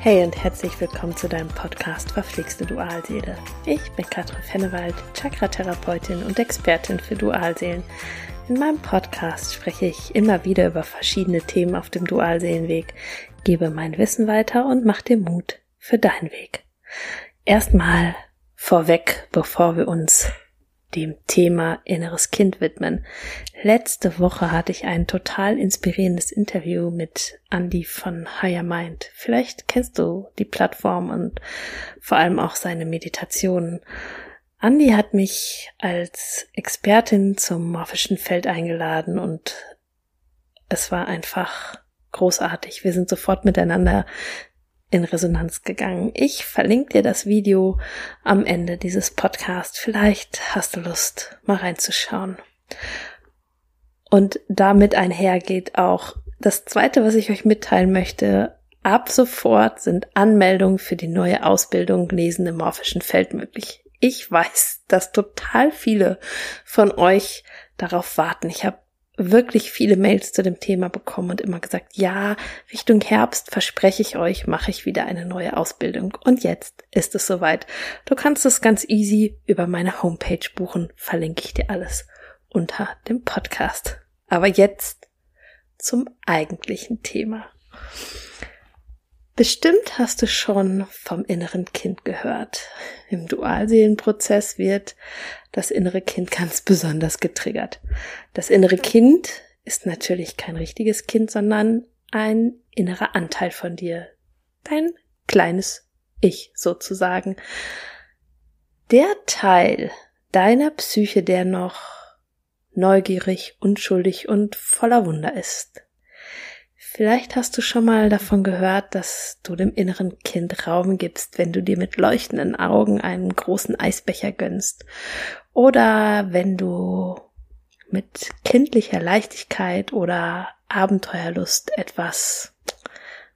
Hey und herzlich willkommen zu deinem Podcast Verpflegste Dualseele. Ich bin Katrin Fennewald, Chakra-Therapeutin und Expertin für Dualseelen. In meinem Podcast spreche ich immer wieder über verschiedene Themen auf dem Dualseelenweg, gebe mein Wissen weiter und mach dir Mut für deinen Weg. Erstmal vorweg, bevor wir uns dem Thema inneres Kind widmen. Letzte Woche hatte ich ein total inspirierendes Interview mit Andy von Higher Mind. Vielleicht kennst du die Plattform und vor allem auch seine Meditationen. Andy hat mich als Expertin zum morphischen Feld eingeladen und es war einfach großartig. Wir sind sofort miteinander in Resonanz gegangen. Ich verlinke dir das Video am Ende dieses Podcasts. Vielleicht hast du Lust, mal reinzuschauen. Und damit einhergeht auch das zweite, was ich euch mitteilen möchte. Ab sofort sind Anmeldungen für die neue Ausbildung Lesen im morphischen Feld möglich. Ich weiß, dass total viele von euch darauf warten. Ich habe wirklich viele Mails zu dem Thema bekommen und immer gesagt, ja, Richtung Herbst verspreche ich euch, mache ich wieder eine neue Ausbildung. Und jetzt ist es soweit. Du kannst es ganz easy über meine Homepage buchen, verlinke ich dir alles unter dem Podcast. Aber jetzt zum eigentlichen Thema. Bestimmt hast du schon vom inneren Kind gehört. Im Dualseelenprozess wird das innere Kind ganz besonders getriggert. Das innere Kind ist natürlich kein richtiges Kind, sondern ein innerer Anteil von dir. Dein kleines Ich sozusagen. Der Teil deiner Psyche, der noch neugierig, unschuldig und voller Wunder ist. Vielleicht hast du schon mal davon gehört, dass du dem inneren Kind Raum gibst, wenn du dir mit leuchtenden Augen einen großen Eisbecher gönnst. Oder wenn du mit kindlicher Leichtigkeit oder Abenteuerlust etwas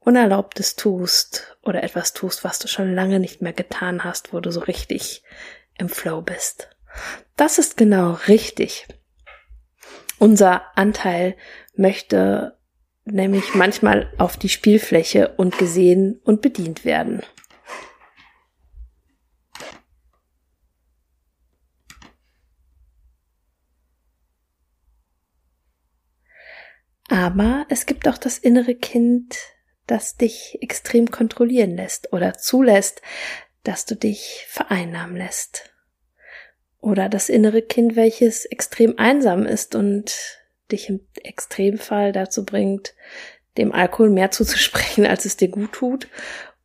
Unerlaubtes tust oder etwas tust, was du schon lange nicht mehr getan hast, wo du so richtig im Flow bist. Das ist genau richtig. Unser Anteil möchte nämlich manchmal auf die Spielfläche und gesehen und bedient werden. Aber es gibt auch das innere Kind, das dich extrem kontrollieren lässt oder zulässt, dass du dich vereinnahmen lässt. Oder das innere Kind, welches extrem einsam ist und dich im Extremfall dazu bringt, dem Alkohol mehr zuzusprechen, als es dir gut tut,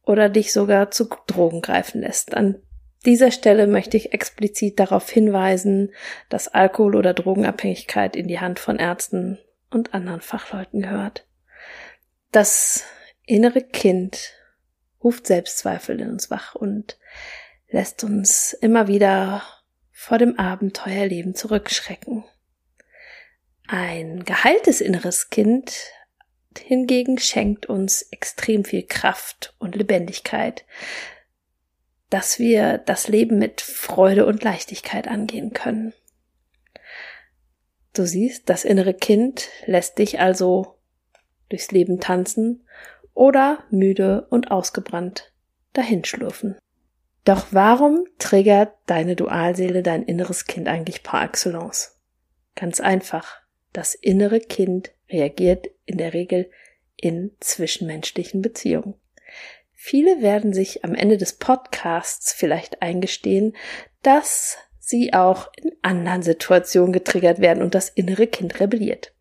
oder dich sogar zu Drogen greifen lässt. An dieser Stelle möchte ich explizit darauf hinweisen, dass Alkohol- oder Drogenabhängigkeit in die Hand von Ärzten und anderen Fachleuten gehört. Das innere Kind ruft Selbstzweifel in uns wach und lässt uns immer wieder vor dem Abenteuerleben zurückschrecken. Ein geheiltes inneres Kind hingegen schenkt uns extrem viel Kraft und Lebendigkeit, dass wir das Leben mit Freude und Leichtigkeit angehen können. Du siehst, das innere Kind lässt dich also durchs Leben tanzen oder müde und ausgebrannt dahinschlurfen. Doch warum triggert deine Dualseele dein inneres Kind eigentlich par excellence? Ganz einfach. Das innere Kind reagiert in der Regel in zwischenmenschlichen Beziehungen. Viele werden sich am Ende des Podcasts vielleicht eingestehen, dass sie auch in anderen Situationen getriggert werden und das innere Kind rebelliert.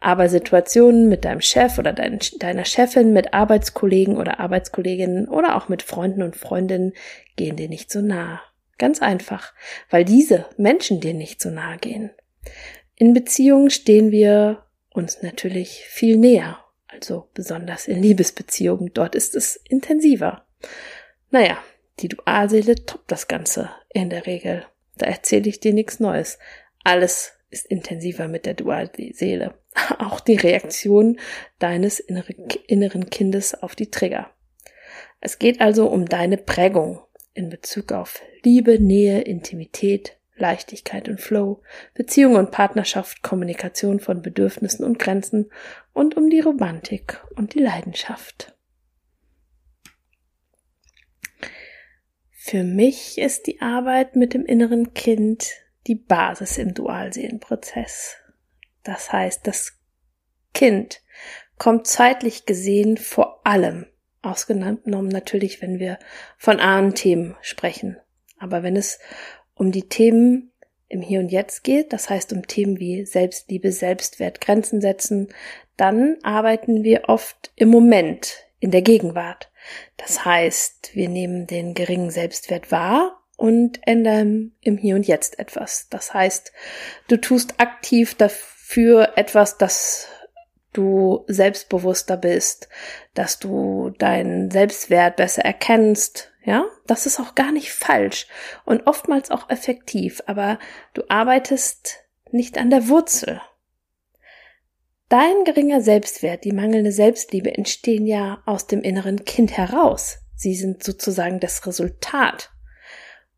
Aber Situationen mit deinem Chef oder dein, deiner Chefin, mit Arbeitskollegen oder Arbeitskolleginnen oder auch mit Freunden und Freundinnen gehen dir nicht so nah. Ganz einfach, weil diese Menschen dir nicht so nahe gehen. In Beziehungen stehen wir uns natürlich viel näher, also besonders in Liebesbeziehungen. Dort ist es intensiver. Naja, die Dualseele toppt das Ganze in der Regel. Da erzähle ich dir nichts Neues. Alles ist intensiver mit der Dualseele. Auch die Reaktion deines inneren Kindes auf die Trigger. Es geht also um deine Prägung in Bezug auf Liebe, Nähe, Intimität, Leichtigkeit und Flow, Beziehung und Partnerschaft, Kommunikation von Bedürfnissen und Grenzen und um die Romantik und die Leidenschaft. Für mich ist die Arbeit mit dem inneren Kind die Basis im Dualseelenprozess. Das heißt, das Kind kommt zeitlich gesehen vor allem, ausgenommen natürlich, wenn wir von Ahnenthemen sprechen. Aber wenn es um die Themen im Hier und Jetzt geht, das heißt um Themen wie Selbstliebe, Selbstwert, Grenzen setzen, dann arbeiten wir oft im Moment, in der Gegenwart. Das heißt, wir nehmen den geringen Selbstwert wahr und ändern im Hier und Jetzt etwas. Das heißt, du tust aktiv dafür etwas, dass du selbstbewusster bist, dass du deinen Selbstwert besser erkennst, ja, das ist auch gar nicht falsch und oftmals auch effektiv, aber du arbeitest nicht an der Wurzel. Dein geringer Selbstwert, die mangelnde Selbstliebe entstehen ja aus dem inneren Kind heraus. Sie sind sozusagen das Resultat.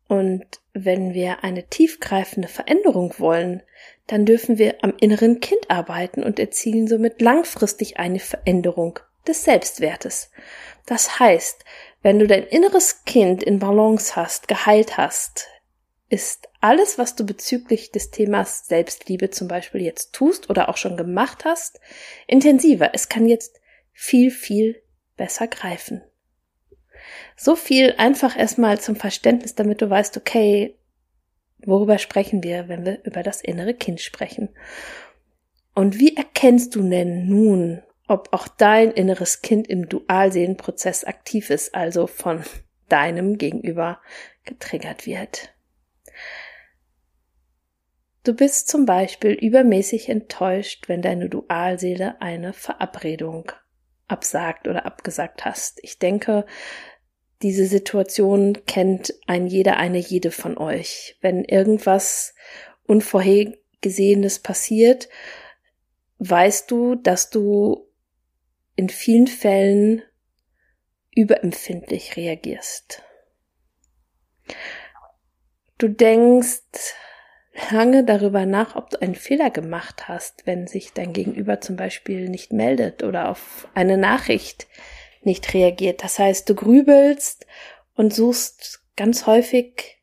Und wenn wir eine tiefgreifende Veränderung wollen, dann dürfen wir am inneren Kind arbeiten und erzielen somit langfristig eine Veränderung des Selbstwertes. Das heißt, wenn du dein inneres Kind in Balance hast, geheilt hast, ist alles, was du bezüglich des Themas Selbstliebe zum Beispiel jetzt tust oder auch schon gemacht hast, intensiver. Es kann jetzt viel, viel besser greifen. So viel einfach erstmal zum Verständnis, damit du weißt, okay, worüber sprechen wir, wenn wir über das innere Kind sprechen? Und wie erkennst du denn nun, ob auch dein inneres Kind im Dualseelenprozess aktiv ist, also von deinem Gegenüber getriggert wird? Du bist zum Beispiel übermäßig enttäuscht, wenn deine Dualseele eine Verabredung absagt oder abgesagt hast. Ich denke, diese Situation kennt ein jeder, eine jede von euch. Wenn irgendwas Unvorhergesehenes passiert, weißt du, dass du in vielen Fällen überempfindlich reagierst. Du denkst, lange darüber nach, ob du einen Fehler gemacht hast, wenn sich dein Gegenüber zum Beispiel nicht meldet oder auf eine Nachricht nicht reagiert. Das heißt, du grübelst und suchst ganz häufig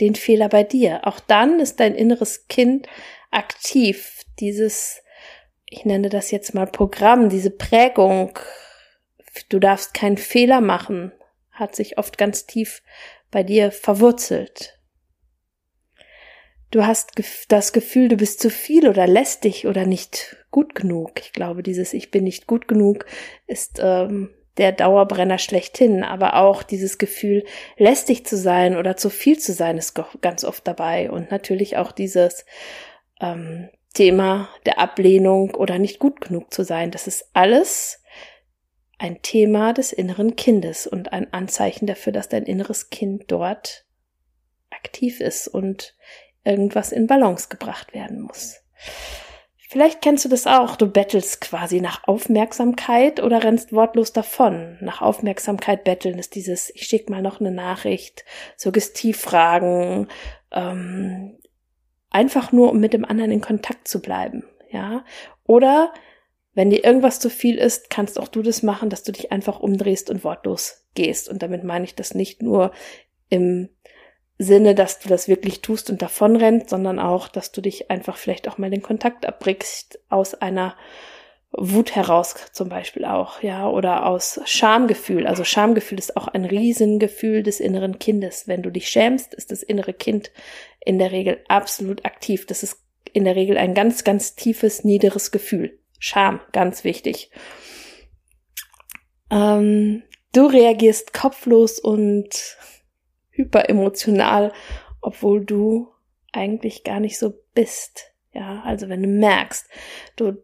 den Fehler bei dir. Auch dann ist dein inneres Kind aktiv. Dieses, ich nenne das jetzt mal Programm, diese Prägung, du darfst keinen Fehler machen, hat sich oft ganz tief bei dir verwurzelt. Du hast das Gefühl, du bist zu viel oder lästig oder nicht gut genug. Ich glaube, dieses Ich bin nicht gut genug ist ähm, der Dauerbrenner schlechthin, aber auch dieses Gefühl, lästig zu sein oder zu viel zu sein, ist ganz oft dabei. Und natürlich auch dieses ähm, Thema der Ablehnung oder nicht gut genug zu sein. Das ist alles ein Thema des inneren Kindes und ein Anzeichen dafür, dass dein inneres Kind dort aktiv ist und irgendwas in Balance gebracht werden muss. Vielleicht kennst du das auch, du bettelst quasi nach Aufmerksamkeit oder rennst wortlos davon. Nach Aufmerksamkeit betteln ist dieses, ich schick mal noch eine Nachricht, Suggestivfragen, ähm, einfach nur, um mit dem anderen in Kontakt zu bleiben, ja. Oder wenn dir irgendwas zu viel ist, kannst auch du das machen, dass du dich einfach umdrehst und wortlos gehst. Und damit meine ich das nicht nur im Sinne, dass du das wirklich tust und davonrennst, sondern auch, dass du dich einfach vielleicht auch mal den Kontakt abbrichst aus einer Wut heraus zum Beispiel auch, ja, oder aus Schamgefühl. Also Schamgefühl ist auch ein Riesengefühl des inneren Kindes. Wenn du dich schämst, ist das innere Kind in der Regel absolut aktiv. Das ist in der Regel ein ganz, ganz tiefes, niederes Gefühl. Scham, ganz wichtig. Ähm, du reagierst kopflos und hyperemotional, obwohl du eigentlich gar nicht so bist. Ja, also wenn du merkst, du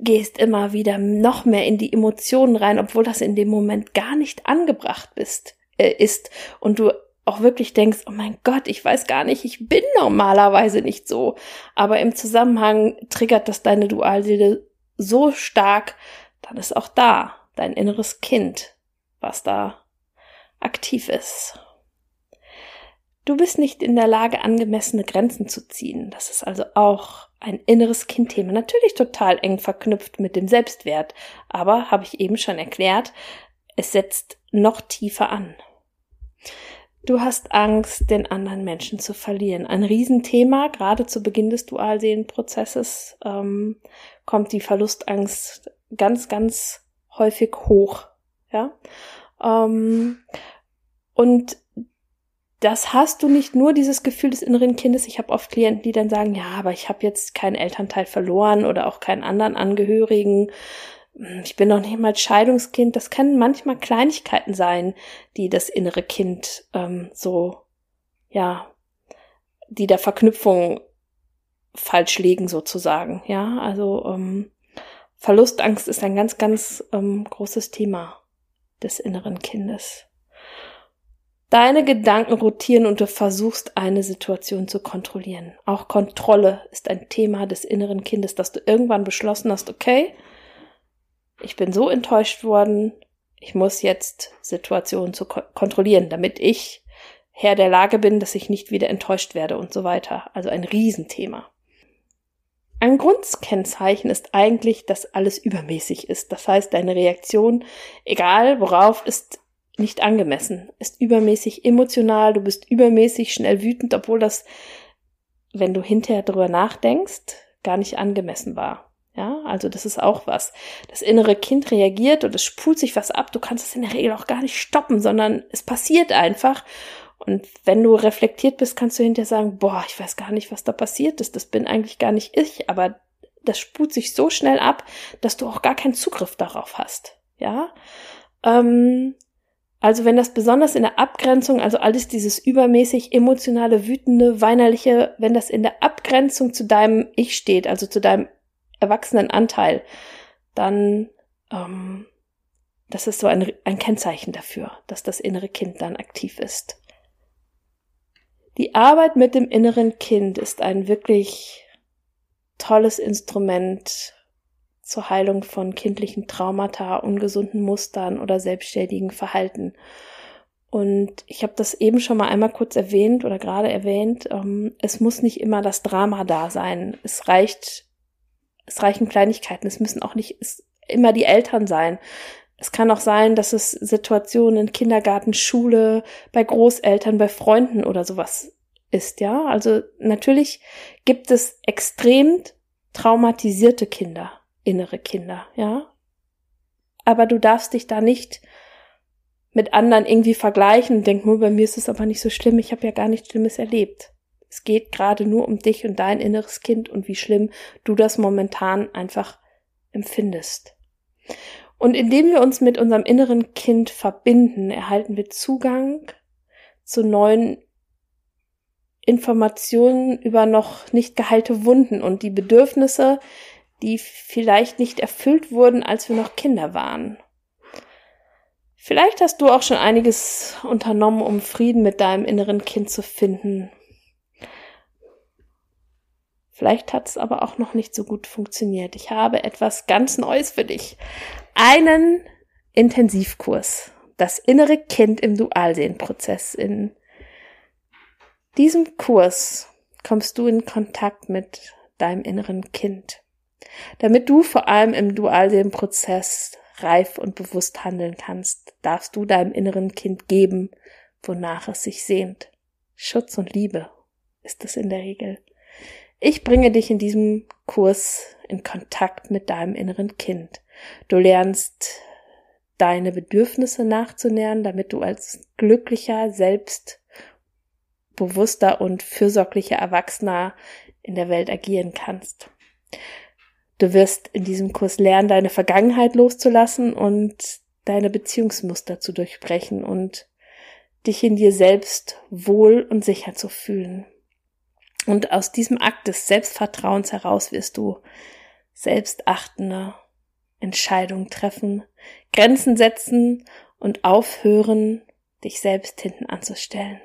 gehst immer wieder noch mehr in die Emotionen rein, obwohl das in dem Moment gar nicht angebracht bist, äh, ist und du auch wirklich denkst, oh mein Gott, ich weiß gar nicht, ich bin normalerweise nicht so. Aber im Zusammenhang triggert das deine Dualseele so stark, dann ist auch da dein inneres Kind, was da aktiv ist. Du bist nicht in der Lage, angemessene Grenzen zu ziehen. Das ist also auch ein inneres Kindthema. Natürlich total eng verknüpft mit dem Selbstwert. Aber, habe ich eben schon erklärt, es setzt noch tiefer an. Du hast Angst, den anderen Menschen zu verlieren. Ein Riesenthema, gerade zu Beginn des Dualseelenprozesses ähm, kommt die Verlustangst ganz, ganz häufig hoch. Ja. Ähm, und das hast du nicht nur dieses Gefühl des inneren Kindes. Ich habe oft Klienten, die dann sagen, ja, aber ich habe jetzt keinen Elternteil verloren oder auch keinen anderen Angehörigen. Ich bin noch nicht mal Scheidungskind. Das können manchmal Kleinigkeiten sein, die das innere Kind ähm, so, ja, die der Verknüpfung falsch legen sozusagen. Ja, also ähm, Verlustangst ist ein ganz, ganz ähm, großes Thema des inneren Kindes. Deine Gedanken rotieren und du versuchst eine Situation zu kontrollieren. Auch Kontrolle ist ein Thema des inneren Kindes, dass du irgendwann beschlossen hast, okay, ich bin so enttäuscht worden, ich muss jetzt Situationen zu ko kontrollieren, damit ich Herr der Lage bin, dass ich nicht wieder enttäuscht werde und so weiter. Also ein Riesenthema. Ein Grundkennzeichen ist eigentlich, dass alles übermäßig ist. Das heißt, deine Reaktion, egal worauf, ist nicht angemessen, ist übermäßig emotional, du bist übermäßig schnell wütend, obwohl das, wenn du hinterher drüber nachdenkst, gar nicht angemessen war. Ja, also das ist auch was. Das innere Kind reagiert und es spult sich was ab. Du kannst es in der Regel auch gar nicht stoppen, sondern es passiert einfach. Und wenn du reflektiert bist, kannst du hinterher sagen, boah, ich weiß gar nicht, was da passiert ist. Das bin eigentlich gar nicht ich, aber das spult sich so schnell ab, dass du auch gar keinen Zugriff darauf hast. Ja, ähm, also wenn das besonders in der Abgrenzung, also alles dieses übermäßig emotionale, wütende, weinerliche, wenn das in der Abgrenzung zu deinem Ich steht, also zu deinem erwachsenen Anteil, dann ähm, das ist so ein, ein Kennzeichen dafür, dass das innere Kind dann aktiv ist. Die Arbeit mit dem inneren Kind ist ein wirklich tolles Instrument zur Heilung von kindlichen Traumata, ungesunden Mustern oder selbstständigen Verhalten. Und ich habe das eben schon mal einmal kurz erwähnt oder gerade erwähnt. Ähm, es muss nicht immer das Drama da sein. Es reicht, es reichen Kleinigkeiten. Es müssen auch nicht immer die Eltern sein. Es kann auch sein, dass es Situationen in Kindergarten, Schule, bei Großeltern, bei Freunden oder sowas ist, ja. Also natürlich gibt es extrem traumatisierte Kinder innere Kinder, ja. Aber du darfst dich da nicht mit anderen irgendwie vergleichen und denken, nur bei mir ist es aber nicht so schlimm, ich habe ja gar nichts Schlimmes erlebt. Es geht gerade nur um dich und dein inneres Kind und wie schlimm du das momentan einfach empfindest. Und indem wir uns mit unserem inneren Kind verbinden, erhalten wir Zugang zu neuen Informationen über noch nicht geheilte Wunden und die Bedürfnisse, die vielleicht nicht erfüllt wurden, als wir noch Kinder waren. Vielleicht hast du auch schon einiges unternommen, um Frieden mit deinem inneren Kind zu finden. Vielleicht hat es aber auch noch nicht so gut funktioniert. Ich habe etwas ganz Neues für dich. Einen Intensivkurs. Das innere Kind im Dualsehenprozess. In diesem Kurs kommst du in Kontakt mit deinem inneren Kind damit du vor allem im Dualseelenprozess reif und bewusst handeln kannst, darfst du deinem inneren Kind geben, wonach es sich sehnt. Schutz und Liebe ist es in der Regel. Ich bringe dich in diesem Kurs in Kontakt mit deinem inneren Kind. Du lernst deine Bedürfnisse nachzunähern, damit du als glücklicher, selbstbewusster und fürsorglicher Erwachsener in der Welt agieren kannst. Du wirst in diesem Kurs lernen, deine Vergangenheit loszulassen und deine Beziehungsmuster zu durchbrechen und dich in dir selbst wohl und sicher zu fühlen. Und aus diesem Akt des Selbstvertrauens heraus wirst du selbstachtende Entscheidungen treffen, Grenzen setzen und aufhören, dich selbst hinten anzustellen.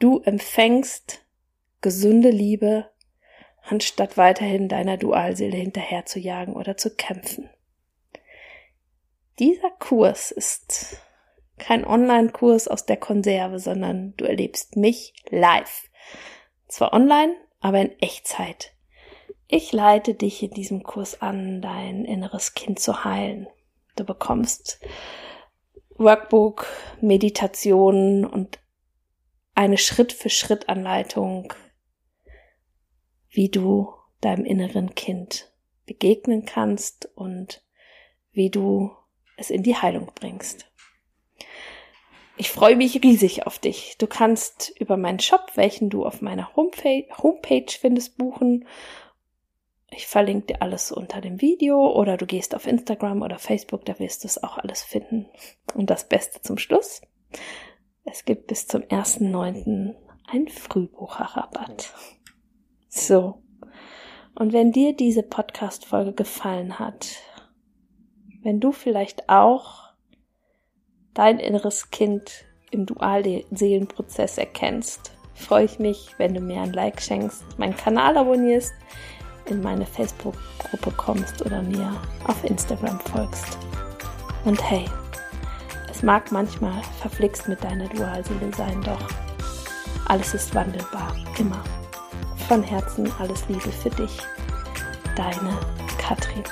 Du empfängst gesunde Liebe anstatt weiterhin deiner Dualseele hinterher zu jagen oder zu kämpfen. Dieser Kurs ist kein Online-Kurs aus der Konserve, sondern du erlebst mich live. Zwar online, aber in Echtzeit. Ich leite dich in diesem Kurs an, dein inneres Kind zu heilen. Du bekommst Workbook, Meditation und eine Schritt-für-Schritt-Anleitung, wie du deinem inneren Kind begegnen kannst und wie du es in die Heilung bringst. Ich freue mich riesig auf dich. Du kannst über meinen Shop, welchen du auf meiner Homepage findest, buchen. Ich verlinke dir alles unter dem Video oder du gehst auf Instagram oder Facebook, da wirst du es auch alles finden. Und das Beste zum Schluss. Es gibt bis zum 1.9. ein Frühbucherrabatt. So. Und wenn dir diese Podcast-Folge gefallen hat, wenn du vielleicht auch dein inneres Kind im Dualseelenprozess erkennst, freue ich mich, wenn du mir ein Like schenkst, meinen Kanal abonnierst, in meine Facebook-Gruppe kommst oder mir auf Instagram folgst. Und hey, es mag manchmal verflixt mit deiner Dualseele sein, doch alles ist wandelbar, immer. Von Herzen alles Liebe für dich, deine Katrin.